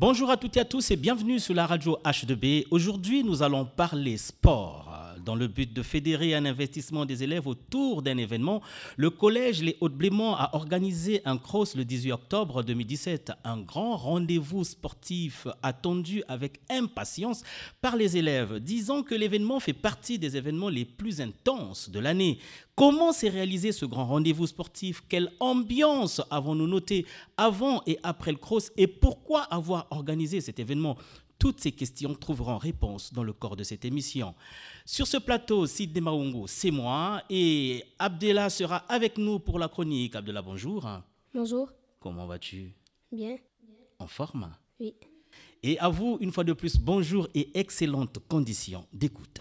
Bonjour à toutes et à tous et bienvenue sur la radio H2B. Aujourd'hui, nous allons parler sport. Dans le but de fédérer un investissement des élèves autour d'un événement, le collège Les Hauts-de-Blémont a organisé un cross le 18 octobre 2017, un grand rendez-vous sportif attendu avec impatience par les élèves, disant que l'événement fait partie des événements les plus intenses de l'année. Comment s'est réalisé ce grand rendez-vous sportif? Quelle ambiance avons-nous noté avant et après le cross? Et pourquoi avoir organisé cet événement? Toutes ces questions trouveront réponse dans le corps de cette émission. Sur ce plateau, Sidney Maungo, c'est moi et Abdella sera avec nous pour la chronique. Abdella, bonjour. Bonjour. Comment vas-tu? Bien. En forme? Oui. Et à vous, une fois de plus, bonjour et excellentes conditions d'écoute.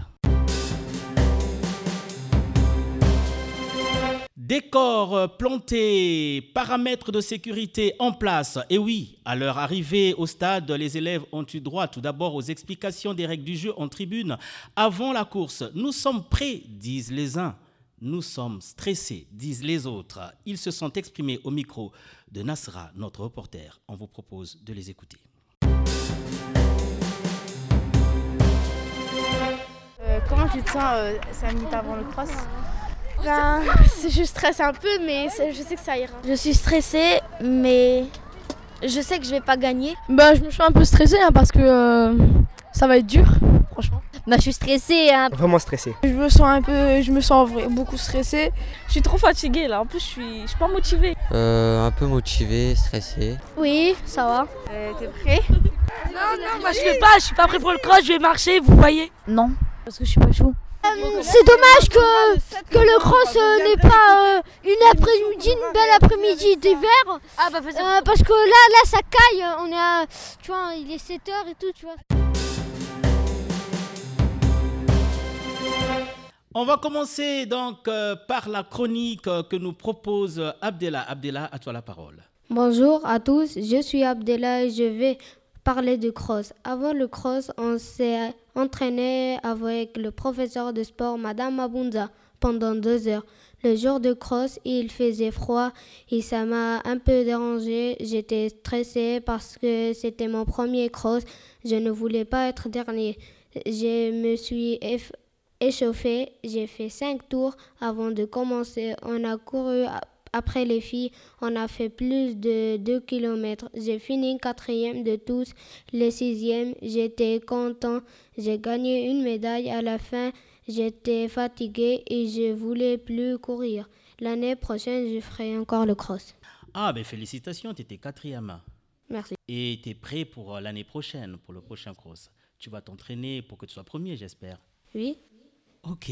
Décor euh, planté, paramètres de sécurité en place. Et oui, à leur arrivée au stade, les élèves ont eu droit tout d'abord aux explications des règles du jeu en tribune avant la course. Nous sommes prêts, disent les uns. Nous sommes stressés, disent les autres. Ils se sont exprimés au micro de Nasra, notre reporter. On vous propose de les écouter. Euh, comment tu te sens euh, 5 minutes avant le cross? Ben, je stresse un peu, mais je sais que ça ira. Je suis stressée, mais je sais que je vais pas gagner. Bah je me suis un peu stressée hein, parce que euh, ça va être dur, franchement. Bah, je suis stressée. Hein. Vraiment stressé. Je me sens un peu, je me sens beaucoup stressée. Je suis trop fatiguée là, en plus je suis, je suis pas motivée. Euh, un peu motivé, stressé. Oui, ça va. T'es prêt? Non, non, moi je fais pas, je suis pas prêt pour le cross, je vais marcher, vous voyez Non, parce que je suis pas chaud. C'est dommage que, que le cross euh, n'est pas euh, une après-midi, une belle après-midi d'hiver. Ah bah Euh, parce que là, là, ça caille. On est à- tu vois, il est 7h et tout, tu vois. On va commencer donc euh, par la chronique euh, que nous propose Abdella. Abdella, à toi la parole. Bonjour à tous, je suis Abdella et je vais parler du cross. Avant le cross, on s'est entraîné avec le professeur de sport, Madame Abunza, pendant deux heures. Le jour de cross, il faisait froid et ça m'a un peu dérangé. J'étais stressée parce que c'était mon premier cross. Je ne voulais pas être dernier. Je me suis échauffée. J'ai fait cinq tours avant de commencer. On a couru a- après les filles. On a fait plus de 2 km. J'ai fini quatrième de tous. Les sixièmes, j'étais content. J'ai gagné une médaille à la fin. J'étais fatiguée et je voulais plus courir. L'année prochaine, je ferai encore le cross. Ah, ben félicitations, tu étais quatrième. Merci. Et tu es prêt pour euh, l'année prochaine, pour le prochain cross? Tu vas t'entraîner pour que tu sois premier, j'espère. Oui. Ok.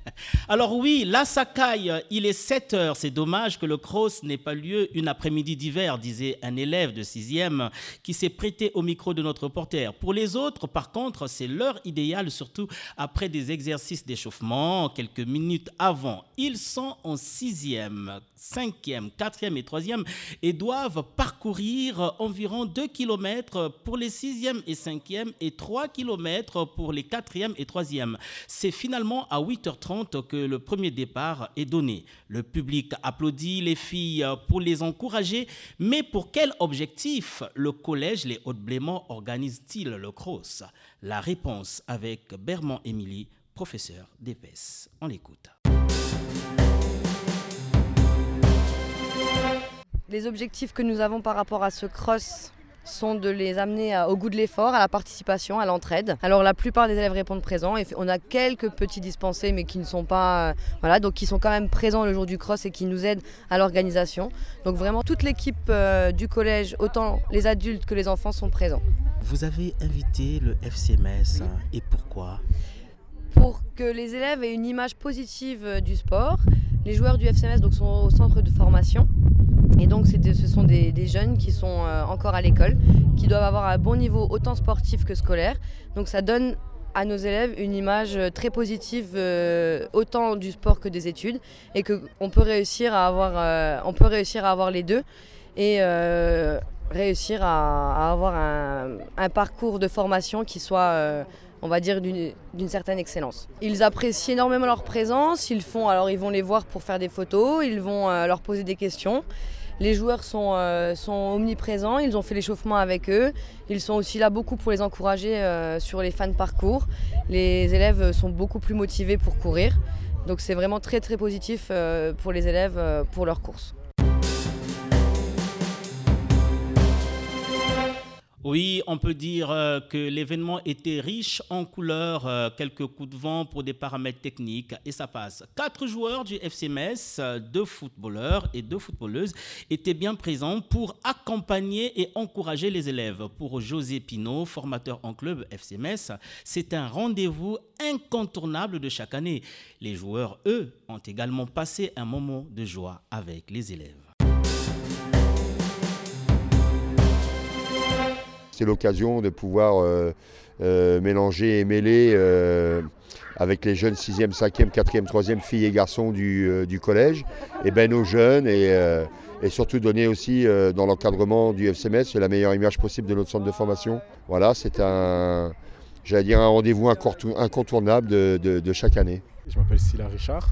Alors oui, ça caille, il est 7 heures. C'est dommage que le cross n'ait pas lieu une après-midi d'hiver, disait un élève de 6e qui s'est prêté au micro de notre reporter. Pour les autres, par contre, c'est l'heure idéale, surtout après des exercices d'échauffement, quelques minutes avant. Ils sont en 6e, 5e, 4e et 3e et doivent parcourir environ 2 km pour les 6e et 5e et 3 km pour les 4e et 3e. C'est finalement à 8h30 que le premier départ est donné. Le public applaudit les filles pour les encourager, mais pour quel objectif le collège Les Hauts-de-Blémont organise-t-il le cross? La réponse avec Bermond Émilie, professeur d'EPS. On l'écoute. Les objectifs que nous avons par rapport à ce cross sont de les amener au goût de l'effort, à la participation, à l'entraide. Alors la plupart des élèves répondent présents et on a quelques petits dispensés mais qui ne sont pas euh, voilà donc qui sont quand même présents le jour du cross et qui nous aident à l'organisation. Donc vraiment toute l'équipe euh, du collège, autant les adultes que les enfants sont présents. Vous avez invité le FCMS hein, et pourquoi? Pour que les élèves aient une image positive euh, du sport, les joueurs du FCMS donc, sont au centre de formation. Et donc ce sont des, jeunes qui sont euh, encore à l'école, qui doivent avoir un bon niveau autant sportif que scolaire. Donc ça donne à nos élèves une image euh, très positive euh, autant du sport que des études et qu'on peut réussir à avoir, peut réussir à avoir les deux et réussir à, avoir un, un parcours de formation qui soit on va dire d'une certaine excellence. Ils apprécient énormément leur présence, ils font alors ils vont les voir pour faire des photos, ils vont leur poser des questions Les joueurs sont, euh, sont omniprésents, ils ont fait l'échauffement avec eux. Ils sont aussi là beaucoup pour les encourager euh, sur les fans parcours. Les élèves sont beaucoup plus motivés pour courir. Donc c'est vraiment très très positif euh, pour les élèves pour leur course. Oui, on peut dire euh, que l'événement était riche en couleurs, euh, quelques coups de vent pour des paramètres techniques et ça passe. Quatre joueurs du FCMS, euh, deux footballeurs et deux footballeuses étaient bien présents pour accompagner et encourager les élèves. Pour José Pinault, formateur en club FCMS, c'est un rendez-vous incontournable de chaque année. Les joueurs, eux, ont également passé un moment de joie avec les élèves. C'est l'occasion de pouvoir euh, euh, mélanger et mêler euh, avec les jeunes 6e, 5e, 4e, 3e filles et garçons du, collège, et ben nos jeunes et, surtout donner aussi dans l'encadrement du FCMS la meilleure image possible de notre centre de formation. Voilà, c'est un rendez-vous incontournable de, chaque année. Je m'appelle Silla Richard,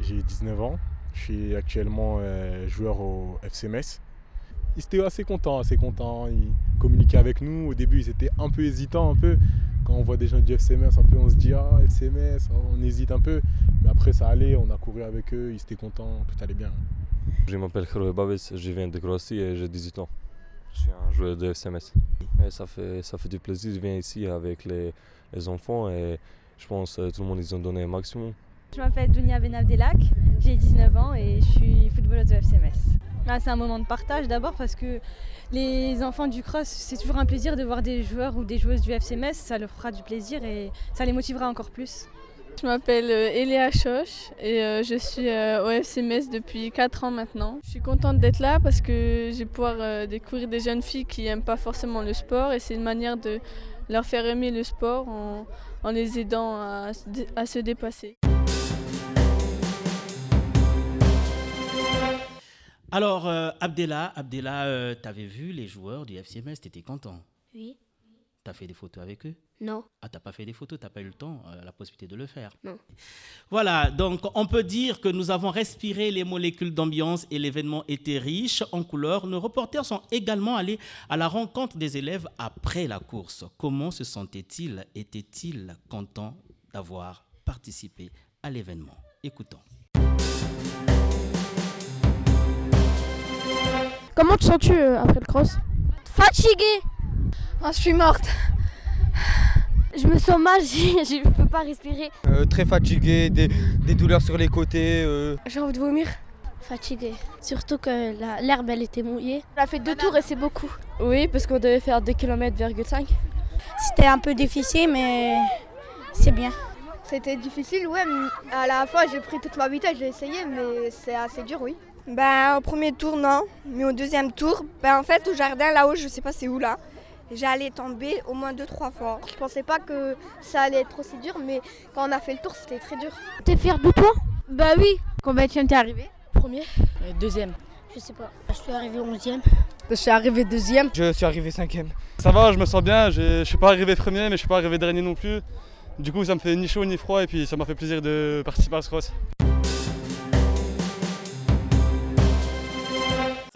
j'ai 19 ans, je suis actuellement joueur au FCMS ils étaient assez contents, assez contents. Ils communiquaient avec nous. Au début, ils étaient un peu hésitants, un peu. Quand on voit des gens du FCMS, un peu, on se dit ah FCMS, on hésite un peu. Mais après, ça allait. On a couru avec eux. Ils étaient contents. Tout allait bien. Je m'appelle Khroué Babes, je viens de Grossi et j'ai 18 ans. Je suis un joueur de FCMS. Et ça fait ça fait du plaisir. Je viens ici avec les, les enfants et je pense que tout le monde ils ont donné un maximum. Je m'appelle Dunia Benabdelak, j'ai 19 ans et je suis footballeuse de FCMS. Ah, c'est un moment de partage d'abord parce que les enfants du cross, c'est toujours un plaisir de voir des joueurs ou des joueuses du FCMS, ça leur fera du plaisir et ça les motivera encore plus. Je m'appelle euh, Eléa Choche et euh, je suis euh, au FCMS depuis 4 ans maintenant. Je suis contente d'être là parce que je vais pouvoir découvrir des jeunes filles qui n'aiment pas forcément le sport et c'est une manière de leur faire aimer le sport en, les aidant à se dépasser. Alors, euh, Abdella, Abdella euh, tu avais vu les joueurs du FCMS, tu étais content? Oui. Tu as fait des photos avec eux? Non. Ah, t'as pas fait des photos, t'as pas eu le temps, euh, la possibilité de le faire? Non. Voilà, donc on peut dire que nous avons respiré les molécules d'ambiance et l'événement était riche en couleurs. Nos reporters sont également allés à la rencontre des élèves après la course. Comment se sentaient-ils Étaient-ils contents d'avoir participé à l'événement? Écoutons. Comment te sens-tu euh, après le cross Fatiguée ah, Je suis morte. Je me sens mal, je ne peux pas respirer. Euh, très fatigué, des, douleurs sur les côtés. Euh. J'ai envie de vomir. Fatiguée. Surtout que l'herbe elle était mouillée. On a fait deux tours et c'est beaucoup. Oui, parce qu'on devait faire 2 km, C'était un peu difficile, mais c'est bien. C'était difficile, ouais. À la fois, j'ai pris toute ma vitesse, j'ai essayé, mais c'est assez dur, oui. Ben, au premier tour, non. Mais au deuxième tour, ben, en fait, au jardin, là-haut, je sais pas c'est où là, j'allais tomber au moins deux, trois fois. Je pensais pas que ça allait être aussi dur, mais quand on a fait le tour, c'était très dur. T'es fier de toi? Bah oui. Combien tu t'es arrivé? Premier. Euh, deuxième. Je sais pas. Je suis arrivé onzième. Je suis arrivé deuxième. Je suis arrivé cinquième. Ça va, je me sens bien. Je suis pas arrivé premier, mais je suis pas arrivé dernier non plus. Du coup, ça me fait ni chaud ni froid et puis ça m'a fait plaisir de participer à ce cross.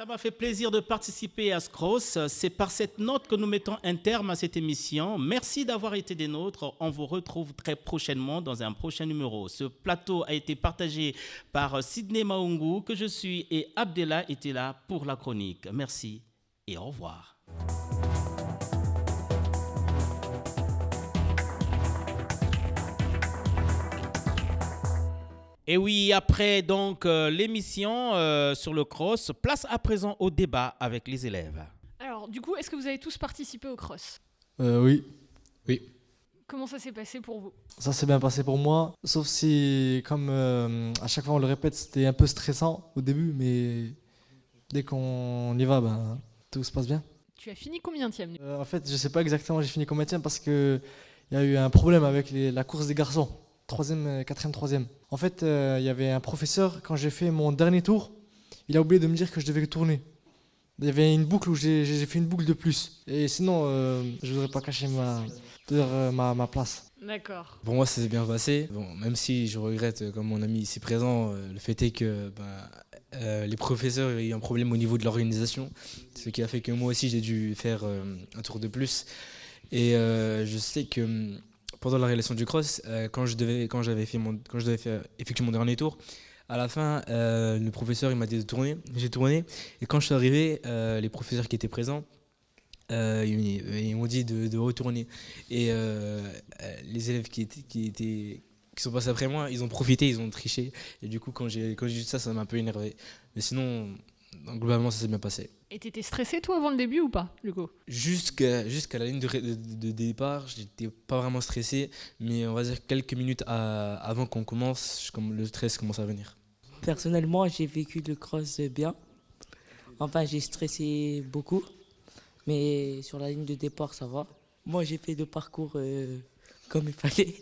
Ça m'a fait plaisir de participer à ce cross. C'est par cette note que nous mettons un terme à cette émission. Merci d'avoir été des nôtres. On vous retrouve très prochainement dans un prochain numéro. Ce plateau a été partagé par Sidney Maungu, que je suis, et Abdella était là pour la chronique. Merci et au revoir. Et oui, après donc euh, l'émission euh, sur le cross, place à présent au débat avec les élèves. Alors, du coup, est-ce que vous avez tous participé au cross? Euh, Oui. Oui. Comment ça s'est passé pour vous? Ça s'est bien passé pour moi, sauf si, comme à chaque fois on le répète, c'était un peu stressant au début, mais dès qu'on y va, ben, tout se passe bien. Tu as fini combien euh, En fait, je sais pas exactement j'ai fini combien parce qu'il y a eu un problème avec la course des garçons troisième, euh, quatrième, troisième. En fait, euh, il y avait un professeur, quand j'ai fait mon dernier tour, il a oublié de me dire que je devais tourner. Il y avait une boucle où j'ai fait une boucle de plus. Et sinon, euh, je ne voudrais pas cacher ma, ma, ma place. D'accord. Pour moi, ça s'est bien passé. Bon, même si je regrette, comme mon ami ici présent, le fait est que euh, les professeurs ont eu un problème au niveau de l'organisation, ce qui a fait que moi aussi j'ai dû faire euh, un tour de plus. Et euh, je sais que hum, pendant la réalisation du cross, euh, quand je devais, quand j'avais fait mon, quand je devais faire effectuer mon dernier tour, à la fin, euh, le professeur il m'a dit de tourner, j'ai tourné. Et quand je suis arrivé, euh, les professeurs qui étaient présents, ils, m'ont dit de, de retourner. Et les élèves qui étaient, qui étaient qui sont passés après moi, ils ont profité, ils ont triché. Et du coup, quand j'ai quand j'ai vu ça, ça m'a un peu énervé. Mais sinon, globalement, ça s'est bien passé. Et t'étais stressé toi avant le début ou pas, Hugo? Jusqu'à jusqu'à la ligne de, de- de départ, j'étais pas vraiment stressé, mais on va dire quelques minutes à- avant qu'on commence, le stress commence à venir. Personnellement, j'ai vécu le cross bien. Enfin, j'ai stressé beaucoup. Mais sur la ligne de départ, ça va. Moi, j'ai fait le parcours euh, comme il fallait.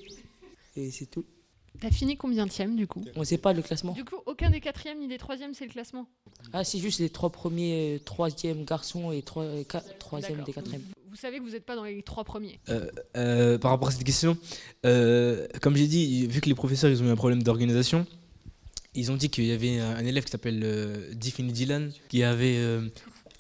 Et c'est tout. T'as fini combien du coup On sait pas le classement. Du coup, aucun des quatrièmes ni des troisièmes, c'est le classement. Ah, c'est juste les trois premiers, euh, troisième garçons et trois, euh, troisième des quatrièmes. Vous savez que vous n'êtes pas dans les trois premiers. Euh, euh, par rapport à cette question, euh, comme j'ai dit, vu que les professeurs ils ont eu un problème d'organisation, ils ont dit qu'il y avait un, un élève qui s'appelle euh, Diffini Dylan qui avait euh,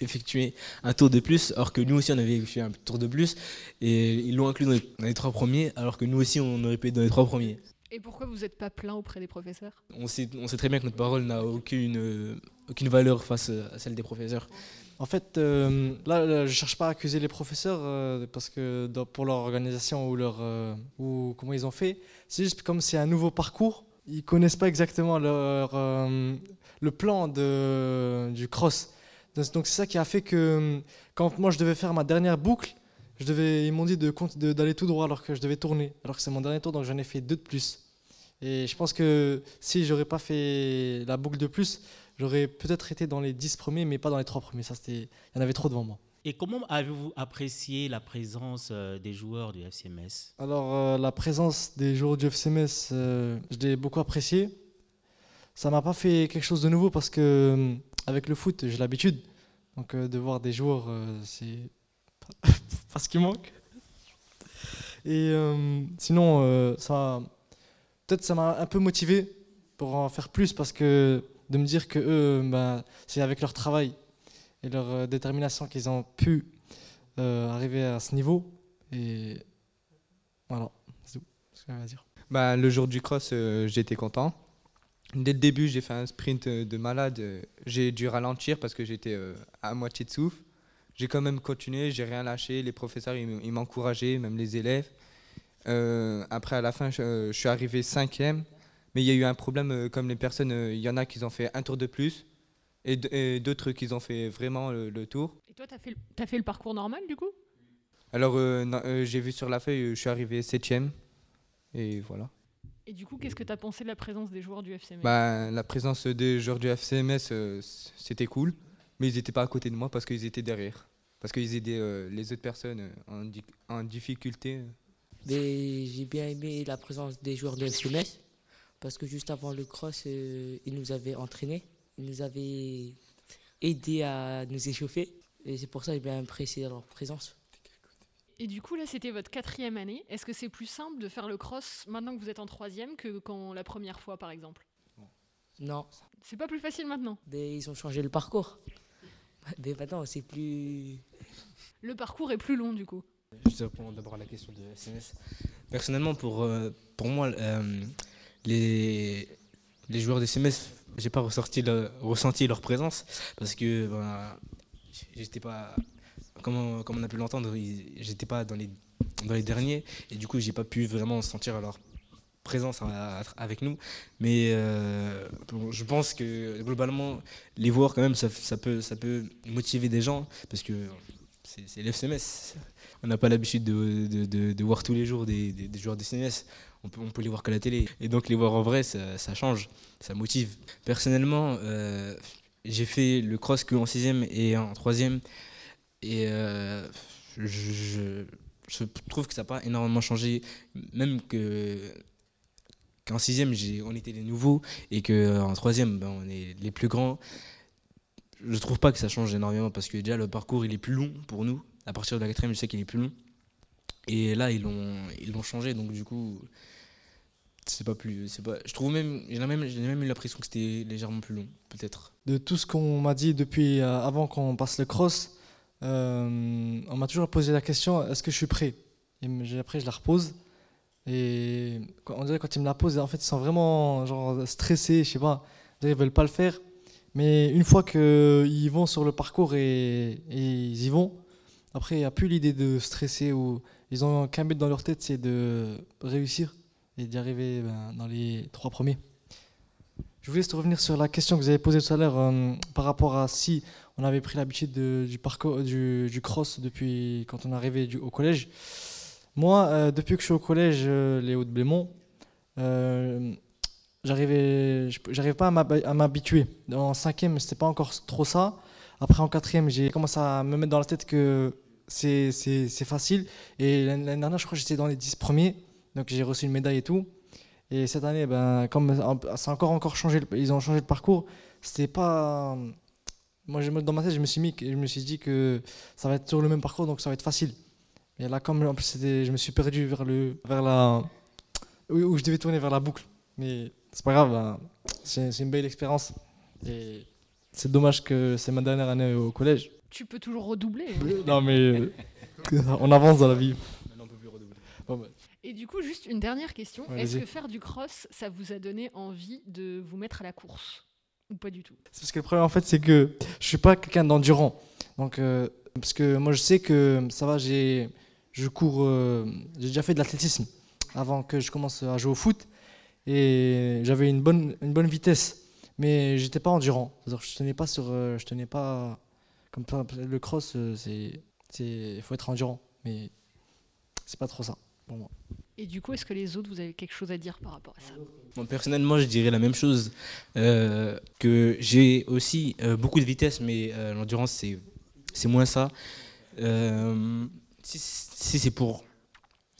effectué un tour de plus, alors que nous aussi on avait effectué un tour de plus, et ils l'ont inclus dans les, dans les trois premiers, alors que nous aussi on aurait pu être dans les trois premiers. Et pourquoi vous n'êtes pas plein auprès des professeurs? On sait, on sait très bien que notre parole n'a aucune, euh, aucune valeur face à celle des professeurs. En fait, euh, là, là, je cherche pas à accuser les professeurs euh, parce que dans- pour leur organisation ou leur euh, ou comment ils ont fait, c'est juste comme c'est un nouveau parcours, ils connaissent pas exactement leur euh, le plan de du cross. Donc c'est ça qui a fait que quand moi je devais faire ma dernière boucle, je devais ils m'ont dit de cont- de- d'aller tout droit alors que je devais tourner, alors que c'est mon dernier tour donc j'en ai fait deux de plus. Et je pense que si j'aurais pas fait la boucle de plus, j'aurais peut-être été dans les 10 premiers, mais pas dans les 3 premiers. Ça, c'était, il y en avait trop devant moi. Et comment avez-vous apprécié la présence euh, des joueurs du FCMS Alors, euh, la présence des joueurs du FCMS, euh, je l'ai beaucoup apprécié. Ça m'a pas fait quelque chose de nouveau parce que, euh, avec le foot, j'ai l'habitude. Donc, de voir des joueurs, c'est pas ce qui manque. Et euh, sinon, euh, ça, peut-être ça m'a un peu motivé pour en faire plus parce que de me dire que eux, ben, c'est avec leur travail et leur euh, détermination qu'ils ont pu arriver à ce niveau. Et voilà, c'est tout ce que j'avais à dire. Bah, le jour du cross, j'étais content. Dès le début, j'ai fait un sprint de malade. J'ai dû ralentir parce que j'étais à moitié de souffle. J'ai quand même continué, j'ai rien lâché. Les professeurs, ils m'encourageaient, même les élèves. Euh, après, à la fin, je, euh, je suis arrivé cinquième. Mais il y a eu un problème, euh, comme les personnes, il y en a qui ont fait un tour de plus et d'autres qui ont fait vraiment le, le tour. Et toi, le- t'as fait le parcours normal du coup? Alors, euh, euh, j'ai vu sur la feuille, je suis arrivé septième. Et voilà. Et du coup, qu'est-ce que t'as pensé de la présence des joueurs du FCM Bah, la présence des joueurs du FCMS, euh, c'était cool, mais ils n'étaient pas à côté de moi parce qu'ils étaient derrière. Parce qu'ils aidaient euh, les autres personnes euh, en, di- en difficulté. Mais j'ai bien aimé la présence des joueurs de FCMS parce que juste avant le cross, euh, ils nous avaient entraînés, ils nous avaient aidés à nous échauffer. Et c'est pour ça que j'ai bien apprécié leur présence. Et du coup, là, c'était votre quatrième année. Est-ce que c'est plus simple de faire le cross maintenant que vous êtes en troisième que quand la première fois, par exemple? Non, C'est pas plus facile maintenant? Mais ils ont changé le parcours. Mais maintenant, c'est plus. Le parcours est plus long du coup. Je réponds d'abord à la question de SMS. Personnellement, pour, euh, pour moi, euh, les, les joueurs des SMS, j'ai pas ressorti ressenti leur présence parce que ben, j'étais pas, comme comme on a pu l'entendre, j'étais pas dans les, dans les derniers et du coup, j'ai pas pu vraiment sentir leur présence avec nous. Mais euh, je pense que globalement, les voir quand même, ça, ça, peut, ça peut motiver des gens parce que c'est l'FCMS. On n'a pas l'habitude de, voir tous les jours des, joueurs de CNS. On peut, on peut les voir qu'à la télé. Et donc les voir en vrai, ça, change, ça motive. Personnellement, euh, j'ai fait le cross qu'en sixième et en troisième. Et euh, je, trouve que ça n'a pas énormément changé. Même que qu'en sixième, j'ai- on était les nouveaux et qu'en troisième, ben, on est les plus grands. Je trouve pas que ça change énormément parce que déjà le parcours il est plus long pour nous. À partir de la quatrième, je sais qu'il est plus long. Et là, ils l'ont ils l'ont changé, donc du coup, c'est pas plus. je trouve même, j'ai même eu l'impression que c'était légèrement plus long, peut-être. De tout ce qu'on m'a dit depuis euh, avant qu'on passe le cross, euh, on m'a toujours posé la question est-ce que je suis prêt? Et après, je la repose. Et on dirait quand ils me la posent, en fait, ils sont vraiment genre, stressés, je sais pas. Ils veulent pas le faire. Mais une fois qu'ils vont sur le parcours et, ils y vont, après, il n'y a plus l'idée de stresser ou ils ont qu'un but dans leur tête, c'est de réussir et d'y arriver ben, dans les trois premiers. Je voulais revenir sur la question que vous avez posée tout à l'heure euh, par rapport à si on avait pris l'habitude du du, cross depuis quand on est arrivé au collège. Moi, euh, depuis que je suis au collège euh, Léo de Blémont, j'arrivais, pas à m'habituer. En cinquième, c'était pas encore trop ça. Après, en quatrième, j'ai commencé à me mettre dans la tête que c'est, facile. Et l'année dernière, je crois que j'étais dans les 10 premiers. Donc j'ai reçu une médaille et tout. Et cette année, ben, comme ça a encore, encore changé, ils ont changé de parcours, c'était pas. Moi, dans ma tête, je me suis mis, je me suis dit que ça va être toujours le même parcours, donc ça va être facile. Et là, comme en plus, je me suis perdu vers, le, vers la. où je devais tourner vers la boucle. Mais c'est pas grave, ben, c'est une belle expérience. Et c'est dommage que c'est ma dernière année au collège. Tu peux toujours redoubler. non, mais on avance dans la vie. Maintenant, on peut plus redoubler. Ben. Et du coup, juste une dernière question. Est-ce que faire du cross, ça vous a donné envie de vous mettre à la course Ou pas du tout? Parce que le problème, en fait, c'est que je suis pas quelqu'un d'endurant. Donc, euh, parce que moi, je sais que ça va, j'ai, je cours, euh, j'ai déjà fait de l'athlétisme avant que je commence à jouer au foot. Et j'avais une bonne, une bonne vitesse. Mais j'étais pas endurant. Je tenais pas sur. Euh, je tenais pas. Comme le cross, c'est. Il faut être endurant. Mais c'est pas trop ça pour moi. Et du coup, est-ce que les autres, vous avez quelque chose à dire par rapport à ça? Moi, Personnellement, je dirais la même chose. Euh, que j'ai aussi euh, beaucoup de vitesse, mais euh, l'endurance, c'est, c'est moins ça. si, si c'est pour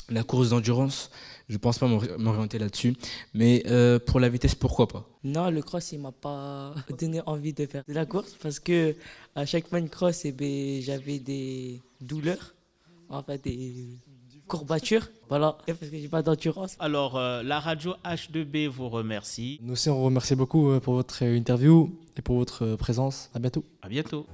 la course d'endurance, je pense pas m'orienter là-dessus. Mais pour la vitesse, pourquoi pas? Non, le cross, il m'a pas donné envie de faire de la course parce que à chaque fois une cross, eh ben, j'avais des douleurs, en fait, des courbature. Voilà, parce que j'ai pas d'endurance. Alors, euh, la radio H2B vous remercie. Nous aussi, on vous remercie beaucoup euh, pour votre interview et pour votre présence. À bientôt. À bientôt.